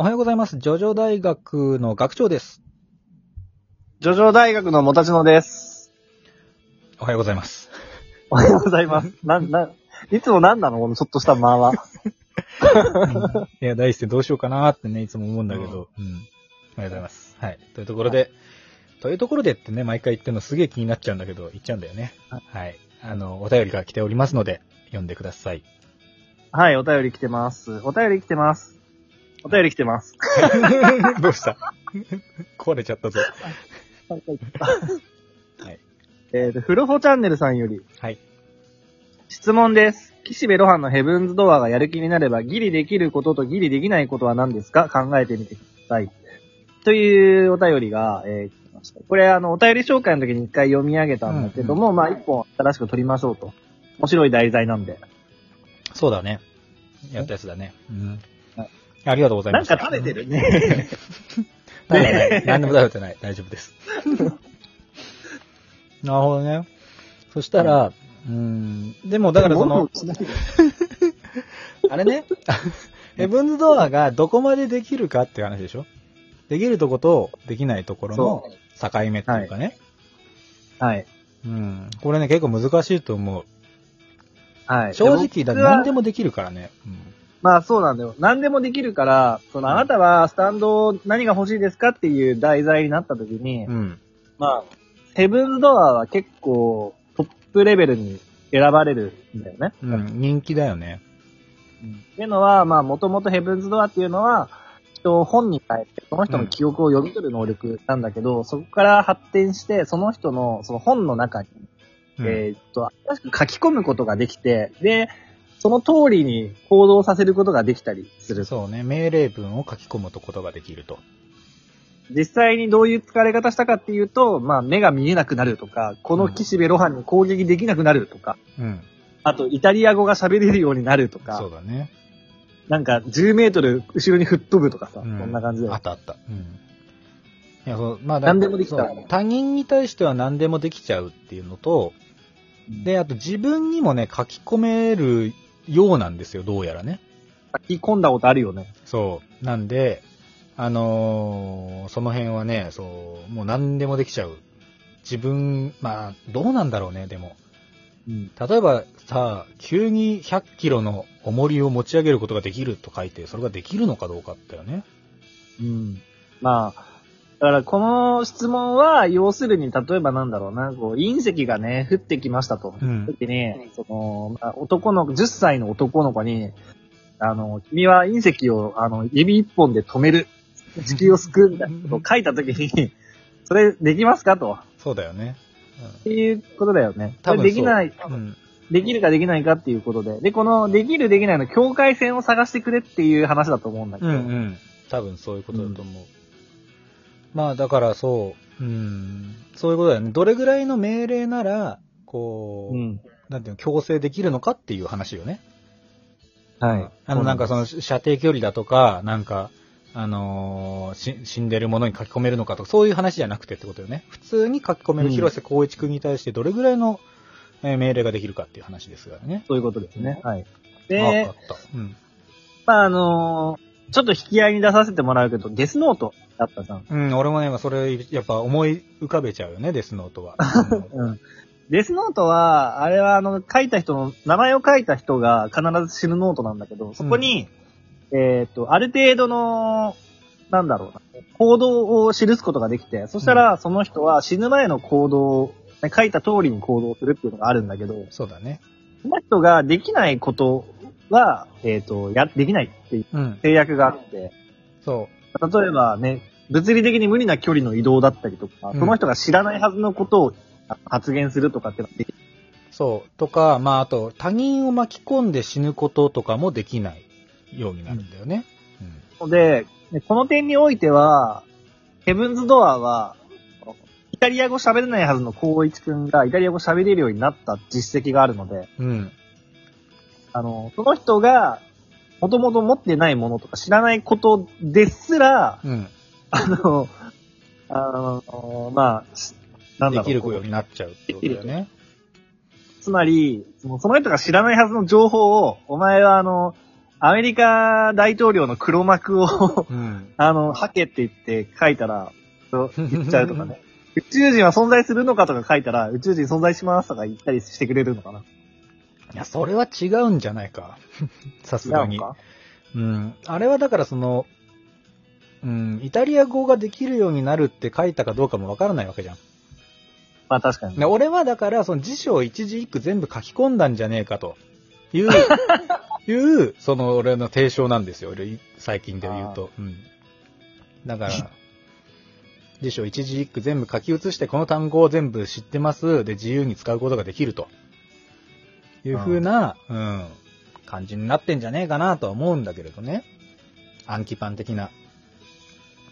おはようございます。ジョジョ大学の学長です。ジョジョ大学のもたちのです。おはようございます。おはようございます。なん、な、いつもなんなの？このちょっとした間は。いや、大してどうしようかなーってね、いつも思うんだけど。うん。おはようございます。はい。というところで、というところでってね、毎回言ってるのすげえ気になっちゃうんだけど、言っちゃうんだよね。ははい。あの、お便りが来ておりますので、読んでください。はい、お便り来てます。お便り来てます。お便り来てます。どうした？壊れちゃったぞ。はい。えっと、フロホチャンネルさんより、はい。質問です。岸辺露伴のヘブンズドアがやる気になれば、ギリできることとギリできないことは何ですか？考えてみてください。というお便りが、えー来ました。これ、あの、お便り紹介の時に一回読み上げたんだけども、まあ、一本新しく取りましょうと。面白い題材なんで。そうだね。やったやつだね。うんはい。ありがとうございなん。か食べてるね。食べてない。何でも食べてない。大丈夫です。なるほどね。そしたら、うん、でもだからその、あれね、ヘブンズドアがどこまでできるかっていう話でしょできるとことできないところのそ境目っていうかね。はい。うん。これね、結構難しいと思う。はい。正直、だって何でも。もできるからね。まあそうなんだよ。何でもできるから、そのあなたはスタンド何が欲しいですかっていう題材になった時に、うん。うん。まあ、ヘブンズドアは結構トップレベルに選ばれるんだよね。うん。人気だよね。っていうのは、まあもともとヘブンズドアっていうのは、人を本に変えて、その人の記憶を読み取る能力なんだけど、そこから発展して、その人のその本の中にうんえーっと、新しく書き込むことができて、で、その通りに行動させることができたりする。そうね。命令文を書き込むことができると。実際にどういう使われ方したかっていうと、まあ、目が見えなくなるとか、この岸辺露伴に攻撃できなくなるとか、うん。あと、イタリア語が喋れるようになるとかそう、だね。なんか、10メートル後ろに吹っ飛ぶとかさ、うんそんな感じであ。ったあった。うん。いや、そう、まあ、何でもできたらね他人に対しては何でもできちゃうっていうのと、で、あと自分にもね、書き込めるようなんですよ、どうやらね。書き込んだことあるよね。そう。なんで、あのーその辺はね、そう、もう何でもできちゃう。自分、まあ、どうなんだろうね、でも。うん。例えばさ、急に100キロの重りを持ち上げることができると書いて、それができるのかどうかってよね。うん。まあ、だからこの質問は、要するに、例えばなんだろうな、こう、隕石がね、降ってきましたと。うん。時に、その、まあ男の子、10歳の男の子に、あの、君は隕石を、あの、指一本で止める。地球を救うみたいなことを書いた時に、それできますかと。そうだよね。っていうことだよね。多分できない、うん。うん。できるかできないかっていうことで。で、この、できるできないの境界線を探してくれっていう話だと思うんだけど。うんうん。多分そういうことだと思う。まあだからそう、うん、そういうことだよね。どれぐらいの命令なら、こう、うん。なんていうの、強制できるのかっていう話よね。はい。あの、なんかその、の、射程距離だとか、なんか、あのーし死んでるものに書き込めるのかとか、そういう話じゃなくてってことよね。普通に書き込めるうん広瀬光一君に対してどれぐらいの、えー命令ができるかっていう話ですからね。そういうことですね。はい。あ、でわか、った。うん。まあ、あのーちょっと引き合いに出させてもらうけど、デスノートだったじゃん。うん、俺もね、それ、やっぱ思い浮かべちゃうよね、デスノートは。うん。デスノートは、あれはあの、書いた人の、名前を書いた人が必ず死ぬノートなんだけど、そこに、えっ、と、ある程度の、なんだろうな、行動を記すことができて、そしたらその人は死ぬ前の行動を、ね書いた通りに行動するっていうのがあるんだけど、そうだね。その人ができないことは、えっ、と、や、できないっていううん。制約があって、そ例えばね、物理的に無理な距離の移動だったりとか、うんその人が知らないはずのことをあ発言するとかっていうのはできう。そう。とか、まあ、あと、他人を巻き込んで死ぬこととかもできないようになるんだよね。ので、ねこの点においては、ヘブンズドアは、イタリア語喋れないはずの光一くんがイタリア語喋れるようになった実績があるので、うん。うん。あの、その人が、もともと持ってないものとか知らないことですら、うん。あの、あの、まあ、しなんだろう。できるようになっちゃうってことだよね。つまり、そのその人が知らないはずの情報を、お前はあの、アメリカ大統領の黒幕をうん。あの、ハケって言って書いたら、言っちゃうとかね。宇宙人は存在するのかとか書いたら、宇宙人存在しますとか言ったりしてくれるのかないや、それは違うんじゃないか。さすがに。違うん。あれはだからその、うん、イタリア語ができるようになるって書いたかどうかもわからないわけじゃん。まあ確かに。で俺はだから、その辞書を一字一句全部書き込んだんじゃねえかという、いう、その俺の提唱なんですよ。俺最近で言うと。うん。だから、辞書一字一句全部書き写して、この単語を全部知ってます。で、自由に使うことができると。いう風な、うん、感じになってんじゃねえかなとは思うんだけれどね。暗記パン的な。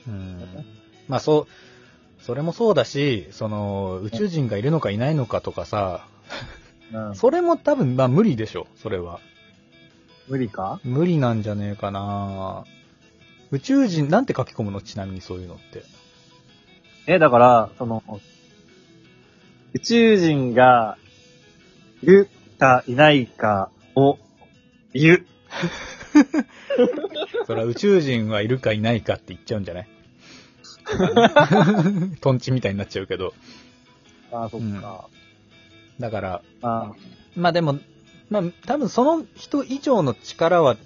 うん。まあそう、それもそうだし、その、宇宙人がいるのかいないのかとかさ、うんそれも多分、まあ無理でしょ、それは。無理か？無理なんじゃねえかな宇宙人、なんて書き込むの？ちなみにそういうのって。え、だから、その、宇宙人がいるかいないかを言う。それは宇宙人はいるかいないかって言っちゃうんじゃない？トンチみたいになっちゃうけど。ああ、そっか。だから、あまあでも、まあ多分その人以上の力は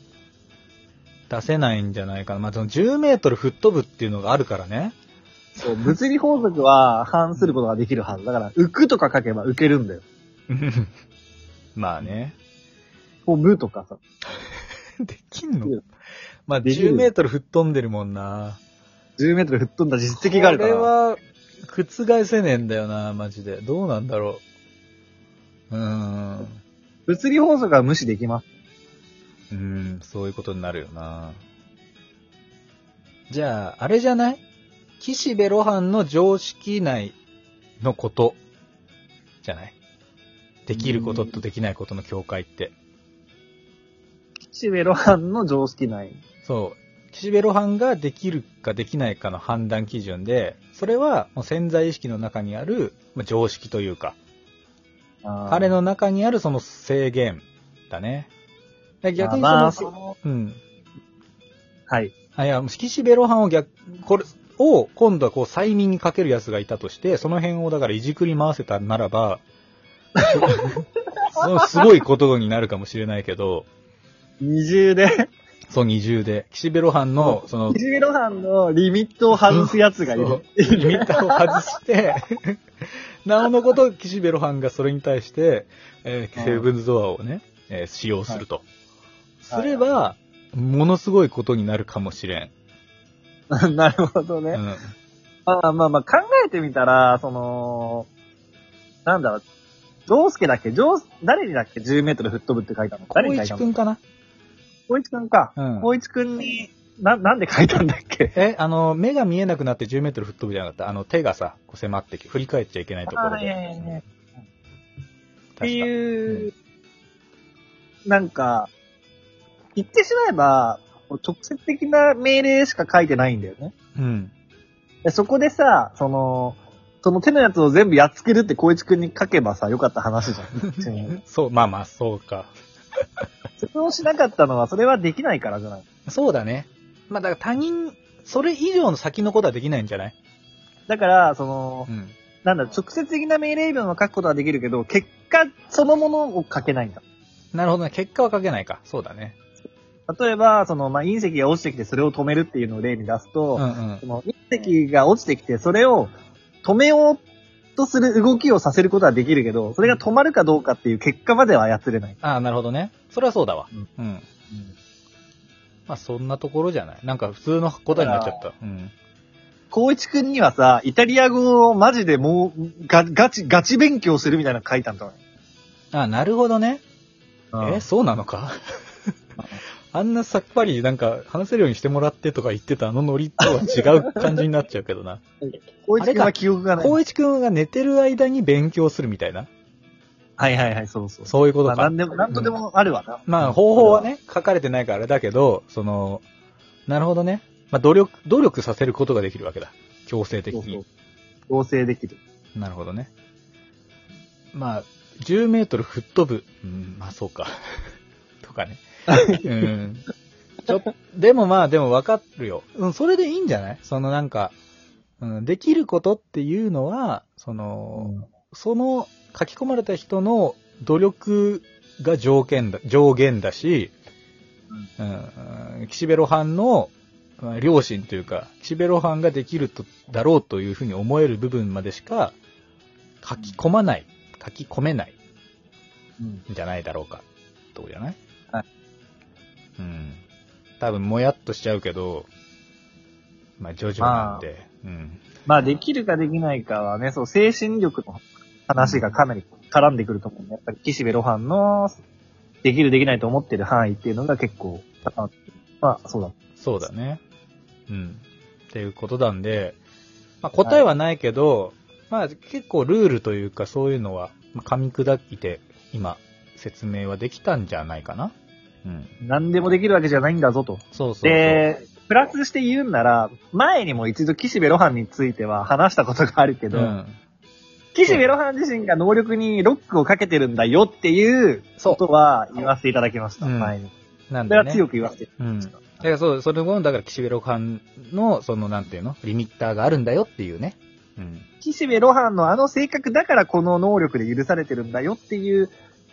出せないんじゃないかな。まあその10メートル吹っ飛ぶっていうのがあるからね。そう、物理法則は反することができるはず。だから、浮くとか書けば浮けるんだよ。まあね。飛ぶとかさ。できんの？まあできる10メートル吹っ飛んでるもんな。10メートル吹っ飛んだ実績があるから。これは、覆せねえんだよな、マジで。どうなんだろう。うーん。物理法則は無視できます。うーん、そういうことになるよな。じゃあ、あれじゃない？岸辺露伴の常識内のこと、じゃない？できることとできないことの境界って。岸辺露伴の常識内。そう。岸辺露伴ができるかできないかの判断基準で、それはもう潜在意識の中にあるまあ常識というか、彼の中にあるその制限だね。で逆にその、まあ、その、うん。はい。あ、いや、岸辺露伴を逆、これ、を今度はこう催眠にかける奴がいたとして、その辺をだからいじくり回せたならば、すごいことになるかもしれないけど、二重で、そう二重で、岸辺露伴の、その、岸辺露伴のリミットを外すやつがいる。リミッターを外して、なおのこと岸辺露伴がそれに対して、えーセブンズドアをね、えー使用すると。すれば、ものすごいことになるかもしれん。なるほどね。うん。まあまあまあ、考えてみたら、その、なんだろう、ジョースケだっけ？ジョース、誰にだっけ ?10 メートル吹っ飛ぶって書いたの誰光に書いたの？一くんかな？光一くんか。うん光一くんに、な、なんで書いたんだっけ？え、あの、目が見えなくなって10メートル吹っ飛ぶじゃなかった？あの、手がさ、こう迫ってき、振り返っちゃいけないところで。あいやいやいやっていう、なんか、言ってしまえば、直接的な命令しか書いてないんだよね。うん。でそこでさ、その、その手のやつを全部やっつけるって光一くんに書けばさ、よかった話じゃん。そう、まあまあ、そうか。それをしなかったのは、それはできないからじゃない？そうだね。まあ、だから他人、それ以上の先のことはできないんじゃない？だから、そのう、ん。なんだ、直接的な命令文を書くことはできるけど、結果そのものを書けないんだ。なるほどね。結果は書けないか。そうだね。例えば、その、まあ、隕石が落ちてきてそれを止めるっていうのを例に出すと、うんうんそ。の隕石が落ちてきて、それを止めようとする動きをさせることはできるけど、それが止まるかどうかっていう結果までは操れない。ああ、なるほどね。それはそうだわ。うんうん。まあ、そんなところじゃない。なんか普通の答えになっちゃった。うん。光一くんにはさ、イタリア語をマジでもう、が、ガチ、ガチ勉強するみたいなの書いたんだよ。ああ、なるほどね。ええ、そうなのか？あんなさっぱりなんか話せるようにしてもらってとか言ってたあのノリとは違う感じになっちゃうけどな。光一くんは記憶がない。光一くんが寝てる間に勉強するみたいな？はいはいはい、そうそう。そういうことまあ、か。なんでも、なんとでもあるわな。まあ、方法はね、書かれてないからあれだけど、その、なるほどね。まあ、努力、努力させることができるわけだ。強制的そうそうに。。合成できる。なるほどね。まあ、10メートル吹っ飛ぶ。うん、まあそうか。とかね。うん。ちょでもまあ、でもわかるよ。うん、それでいいんじゃない？そのなんか、うん、できることっていうのは、その、その書き込まれた人の努力が条件だ、上限だし、うん、岸辺露伴のまあ良心というか、岸辺露伴ができると、だろうというふうに思える部分までしか書き込まない、書き込めないうん。じゃないだろうか、とじゃない？うん。多分、もやっとしちゃうけど、まあ、徐々なんで、うん。まあ、できるかできないかはね、そう、精神力の話がかなり絡んでくると思うんで、やっぱり岸辺露伴の、できるできないと思ってる範囲っていうのが結構、あまあ、そうだ。そうだね。うん。っていうことなんで、まあ、答えはないけど、まあ、結構ルールというかそういうのは、まあ噛み砕いて、今、説明はできたんじゃないかな。うん。何でもできるわけじゃないんだぞと。そうそうそう。で、プラスして言うんなら、前にも一度岸辺露伴については話したことがあるけど、うん。岸辺露伴自身が能力にロックをかけてるんだよっていうことは言わせていただきました、うん前に。なんでね。それは強く言わせていたうん。だきました。だからそう、それも、だから岸辺露伴の、その、なんていうのリミッターがあるんだよっていうね。うん。岸辺露伴のあの性格だからこの能力で許されてるんだよっていう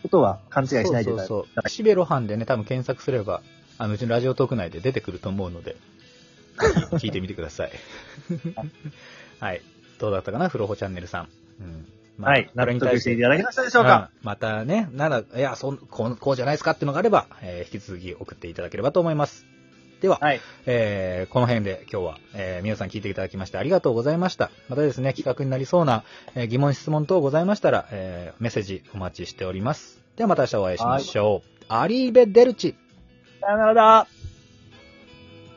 ことは勘違いしないでそうそうください。そう。岸辺露伴でね、多分検索すれば、あの、うちのラジオトーク内で出てくると思うので、聞いてみてください。はい。どうだったかなフロホチャンネルさん。うん。まあはい。納得していただけましたでしょうか、うんまたね、なら、いや、そんこう、こうじゃないですかっていうのがあれば、えー引き続き送っていただければと思います。では、はい。えーこの辺で今日は、えー皆さん聞いていただきましてありがとうございました。またですね、企画になりそうな、えー疑問、質問等ございましたら、えーメッセージお待ちしております。ではまた明日お会いしましょう。アリーベ・デルチ。さよならだ。